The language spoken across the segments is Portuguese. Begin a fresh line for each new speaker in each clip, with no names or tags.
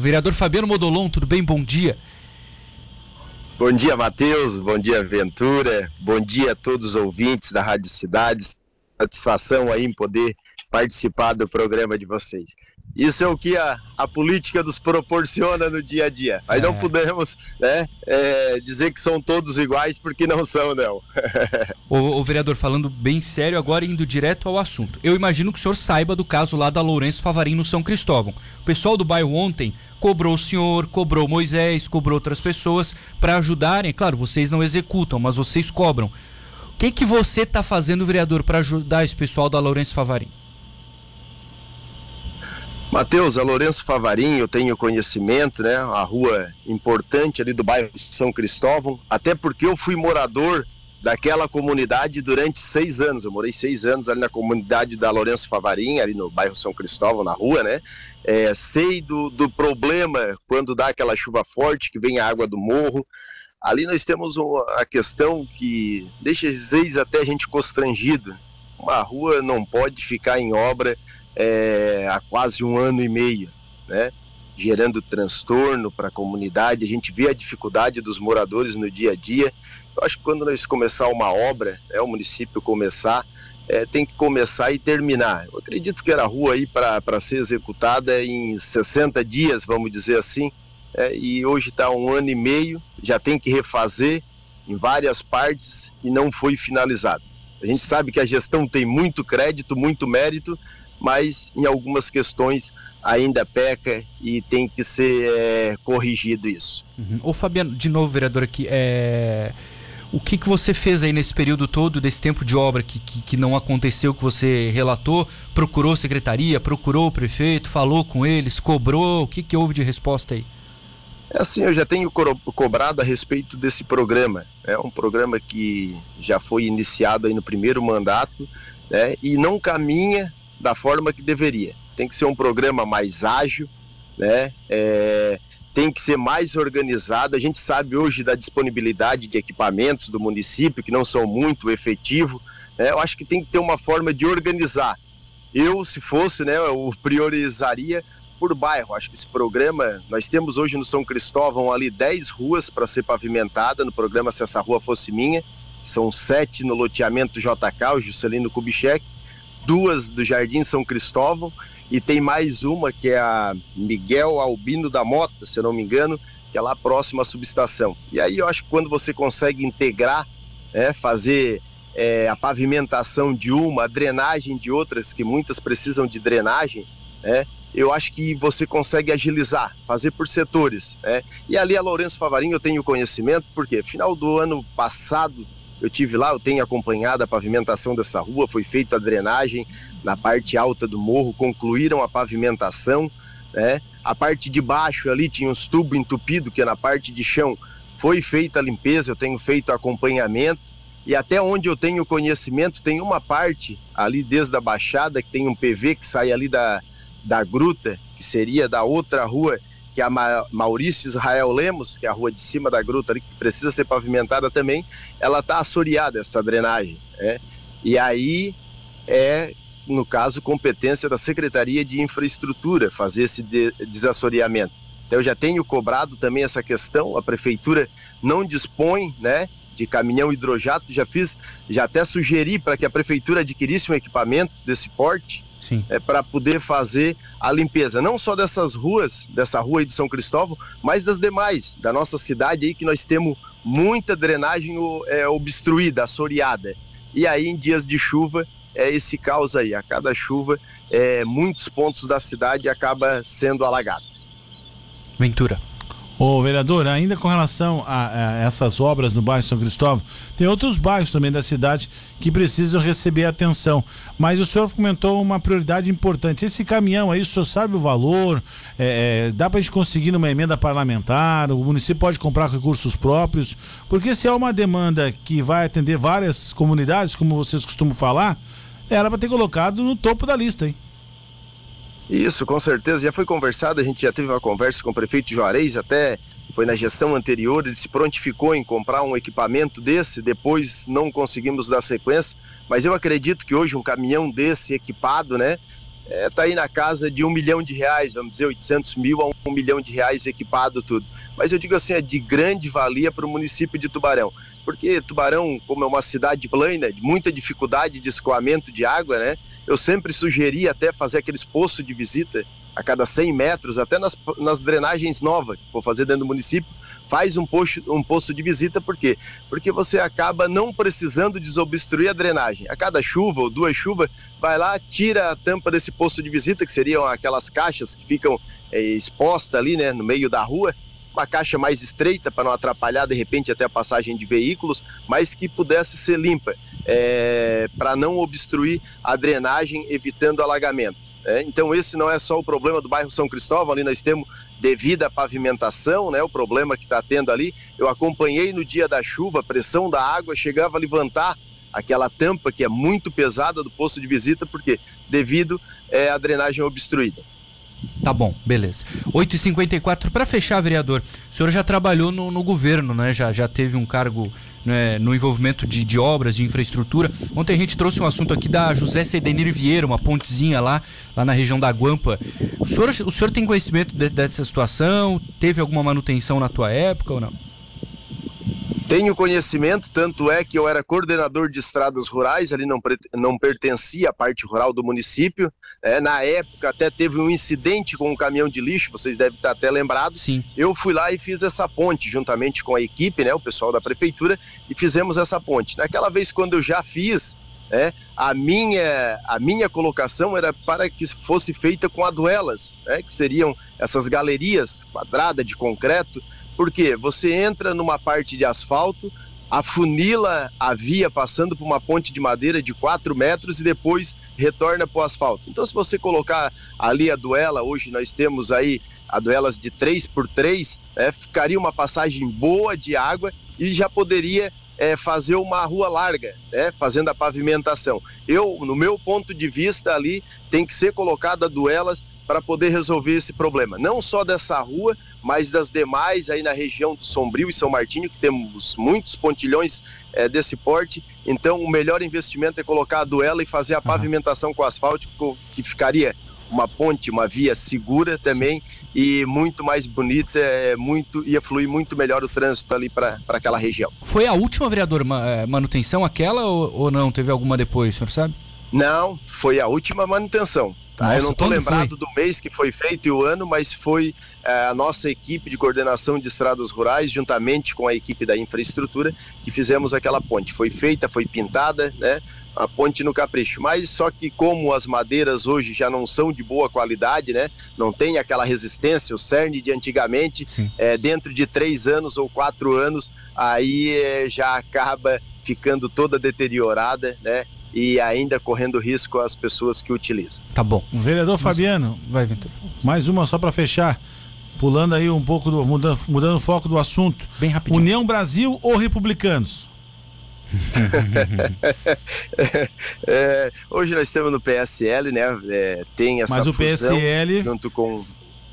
Vereador Fabiano Modolon, tudo bem? Bom dia.
Bom dia, Matheus. Bom dia, Ventura. Bom dia a todos os ouvintes da Rádio Cidades. Satisfação aí em poder participar do programa de vocês. Isso é o que a, a política nos proporciona no dia a dia. Mas é. não podemos né, é, dizer que são todos iguais, porque não são, não.
o, o, vereador, falando bem sério, agora indo direto ao assunto. Eu imagino que o senhor saiba do caso lá da Lourenço Favarim no São Cristóvão. O pessoal do bairro ontem cobrou o senhor, cobrou Moisés, cobrou outras pessoas para ajudarem. Claro, vocês não executam, mas vocês cobram. O que, que você está fazendo, vereador, para ajudar esse pessoal da Lourenço Favarim?
Matheus, a Lourenço Favarim, eu tenho conhecimento, né? A rua importante ali do bairro São Cristóvão, até porque eu fui morador daquela comunidade durante seis anos. Eu morei seis anos ali na comunidade da Lourenço Favarim, ali no bairro São Cristóvão, na rua, né? É, sei do, do problema quando dá aquela chuva forte, que vem a água do morro. Ali nós temos a questão que deixa às vezes até a gente constrangido. Uma rua não pode ficar em obra é, há quase um ano e meio, né? Gerando transtorno para a comunidade. A gente vê a dificuldade dos moradores no dia a dia. Eu acho que quando nós começar uma obra, é o município começar, é, tem que começar e terminar. Eu acredito que era rua aí para ser executada em 60 dias, vamos dizer assim, é, e hoje está um ano e meio, já tem que refazer em várias partes e não foi finalizado. A gente sabe que a gestão tem muito crédito, muito mérito, mas em algumas questões ainda peca e tem que ser é, corrigido isso.
Uhum. Ô Fabiano, de novo, vereador, aqui, é... o que, que você fez aí nesse período todo, desse tempo de obra que, que, que não aconteceu, que você relatou? Procurou secretaria, procurou o prefeito, falou com eles, cobrou? O que, que houve de resposta aí?
É assim, eu já tenho co cobrado a respeito desse programa. É um programa que já foi iniciado aí no primeiro mandato né, e não caminha da forma que deveria. Tem que ser um programa mais ágil, né? É, tem que ser mais organizado. A gente sabe hoje da disponibilidade de equipamentos do município que não são muito efetivos. Né? Eu acho que tem que ter uma forma de organizar. Eu, se fosse, né, eu priorizaria por bairro. Acho que esse programa, nós temos hoje no São Cristóvão ali 10 ruas para ser pavimentada, no programa Se Essa Rua Fosse Minha, são sete no loteamento JK, o Juscelino Kubitschek, duas do Jardim São Cristóvão e tem mais uma que é a Miguel Albino da Mota, se eu não me engano, que é lá próximo à subestação. E aí eu acho que quando você consegue integrar, né, fazer é, a pavimentação de uma, a drenagem de outras, que muitas precisam de drenagem, né, eu acho que você consegue agilizar, fazer por setores. Né? E ali a Lourenço Favarinho eu tenho conhecimento, porque final do ano passado eu tive lá, eu tenho acompanhado a pavimentação dessa rua, foi feita a drenagem na parte alta do morro, concluíram a pavimentação, né? A parte de baixo ali tinha uns tubos entupidos, que na parte de chão foi feita a limpeza, eu tenho feito acompanhamento e até onde eu tenho conhecimento, tem uma parte ali desde a Baixada que tem um PV que sai ali da, da gruta, que seria da outra rua que é a Maurício Israel Lemos, que é a rua de cima da gruta ali, que precisa ser pavimentada também, ela está assoreada, essa drenagem. Né? E aí é, no caso, competência da Secretaria de Infraestrutura fazer esse de desassoreamento. Então, eu já tenho cobrado também essa questão, a Prefeitura não dispõe né, de caminhão hidrojato, já fiz, já até sugeri para que a Prefeitura adquirisse um equipamento desse porte, é, para poder fazer a limpeza, não só dessas ruas, dessa rua aí de São Cristóvão, mas das demais, da nossa cidade aí, que nós temos muita drenagem é, obstruída, assoreada. E aí, em dias de chuva, é esse caos aí. A cada chuva, é, muitos pontos da cidade acaba sendo alagado.
Ventura.
Ô, vereador, ainda com relação a, a, essas obras no bairro São Cristóvão, tem outros bairros também da cidade que precisam receber atenção. Mas o senhor comentou uma prioridade importante. Esse caminhão aí, o senhor sabe o valor? É, é, dá para a gente conseguir numa emenda parlamentar? O município pode comprar recursos próprios? Porque se é uma demanda que vai atender várias comunidades, como vocês costumam falar, era para ter colocado no topo da lista, hein?
Isso, com certeza. Já foi conversado, a gente já teve uma conversa com o prefeito Juarez, até foi na gestão anterior, ele se prontificou em comprar um equipamento desse, depois não conseguimos dar sequência, mas eu acredito que hoje um caminhão desse equipado, né, está é, aí na casa de um milhão de reais, vamos dizer, 800 mil a um milhão de reais equipado tudo. Mas eu digo assim, é de grande valia para o município de Tubarão. Porque Tubarão, como é uma cidade plana, de muita dificuldade de escoamento de água, né? Eu sempre sugeri até fazer aqueles poços de visita a cada 100 metros, até nas, nas drenagens novas que vou fazer dentro do município, faz um poço, um poço de visita, por quê? Porque você acaba não precisando desobstruir a drenagem. A cada chuva ou duas chuvas, vai lá, tira a tampa desse poço de visita, que seriam aquelas caixas que ficam é, expostas ali, né, no meio da rua, uma caixa mais estreita para não atrapalhar de repente até a passagem de veículos, mas que pudesse ser limpa, é, para não obstruir a drenagem, evitando alagamento. É, então esse não é só o problema do bairro São Cristóvão, ali nós temos devido à pavimentação, né, o problema que está tendo ali. Eu acompanhei no dia da chuva, a pressão da água chegava a levantar aquela tampa que é muito pesada do posto de visita, porque devido é, à drenagem obstruída.
Tá bom, beleza. 8h54, para fechar, vereador, o senhor já trabalhou no, no governo, né? Já, já teve um cargo né, no envolvimento de, de, obras, de infraestrutura. Ontem a gente trouxe um assunto aqui da José Cedenir Vieira, uma pontezinha lá, lá na região da Guampa. O senhor, o senhor tem conhecimento de, dessa situação? Teve alguma manutenção na tua época ou não?
Tenho conhecimento, tanto é que eu era coordenador de estradas rurais, ali não, não pertencia à parte rural do município. É, na época até teve um incidente com um caminhão de lixo, vocês devem estar até lembrados.
Sim.
Eu fui lá e fiz essa ponte juntamente com a equipe, né, o pessoal da prefeitura, e fizemos essa ponte. Naquela vez, quando eu já fiz, é, a, minha, a minha colocação era para que fosse feita com aduelas, né, que seriam essas galerias quadradas de concreto porque você entra numa parte de asfalto, afunila a via passando por uma ponte de madeira de 4 metros e depois retorna para o asfalto. Então, se você colocar ali a duela, hoje nós temos aí a duelas de 3 por 3 né, ficaria uma passagem boa de água e já poderia é, fazer uma rua larga, né, fazendo a pavimentação. Eu, no meu ponto de vista ali, tem que ser colocada duelas para poder resolver esse problema. Não só dessa rua, mas das demais aí na região do Sombrio e São Martinho, que temos muitos pontilhões é, desse porte. Então, o melhor investimento é colocar a duela e fazer a pavimentação com asfalto, que ficaria uma ponte, uma via segura também e muito mais bonita, é, muito ia fluir muito melhor o trânsito ali para aquela região.
Foi a última, vereador, eh, manutenção aquela ou, ou não? Teve alguma depois, o senhor sabe?
Não, foi a última manutenção. Tá? Nossa, eu não estou lembrado foi? do mês que foi feito e o ano, mas foi é, a nossa equipe de coordenação de estradas rurais, juntamente com a equipe da infraestrutura, que fizemos aquela ponte. Foi feita, foi pintada, né? A ponte no capricho. Mas só que como as madeiras hoje já não são de boa qualidade, né? Não tem aquela resistência, o cerne de antigamente, é, dentro de três anos ou quatro anos, aí é, já acaba ficando toda deteriorada, né? E ainda correndo risco às pessoas que utilizam.
Tá bom. Vereador Fabiano, vai Ventura. Mais uma só para fechar. Pulando aí um pouco, do, mudando, mudando o foco do assunto.
Bem rapidinho.
União Brasil ou Republicanos?
é, hoje nós estamos no PSL, né? É, tem essa
Mas o PSL
junto com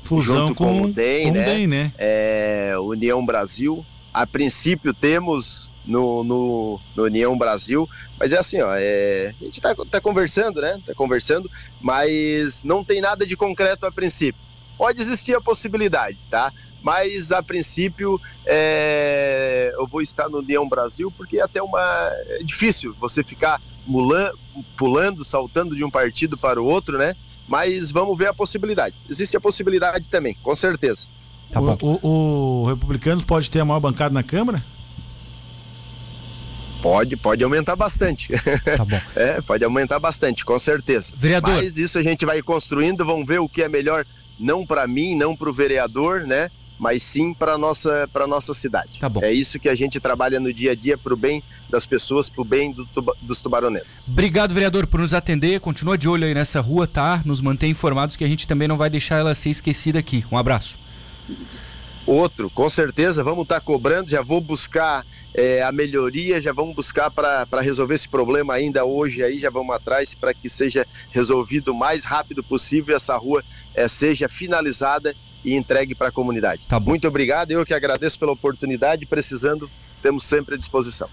fusão
junto
com,
com o DEM, com
né? DEM, né?
É, União Brasil. A princípio temos no, no, no, União Brasil. Mas é assim, ó, é, a gente tá, tá conversando, né? Tá conversando, mas não tem nada de concreto a princípio. Pode existir a possibilidade, tá? Mas a princípio é, eu vou estar no União Brasil porque é até uma. É difícil você ficar pulando, saltando de um partido para o outro, né? Mas vamos ver a possibilidade. Existe a possibilidade também, com certeza.
Tá o, o, o Republicanos pode ter a maior bancada na Câmara?
Pode, pode aumentar bastante.
Tá bom.
é, pode aumentar bastante, com certeza.
Vereador.
Mas isso a gente vai construindo, vamos ver o que é melhor, não para mim, não para o vereador, né? Mas sim para nossa para nossa cidade.
Tá bom.
É isso que a gente trabalha no dia a dia para o bem das pessoas, para o bem do, dos tubaronenses.
Obrigado, vereador, por nos atender. Continua de olho aí nessa rua, tá? Nos mantém informados que a gente também não vai deixar ela ser esquecida aqui. Um abraço.
Outro, com certeza, vamos estar tá cobrando. Já vou buscar é, a melhoria, já vamos buscar para resolver esse problema ainda hoje aí, já vamos atrás para que seja resolvido o mais rápido possível e essa rua é, seja finalizada e entregue para a comunidade.
Tá
Muito obrigado, eu que agradeço pela oportunidade, precisando, temos sempre à disposição.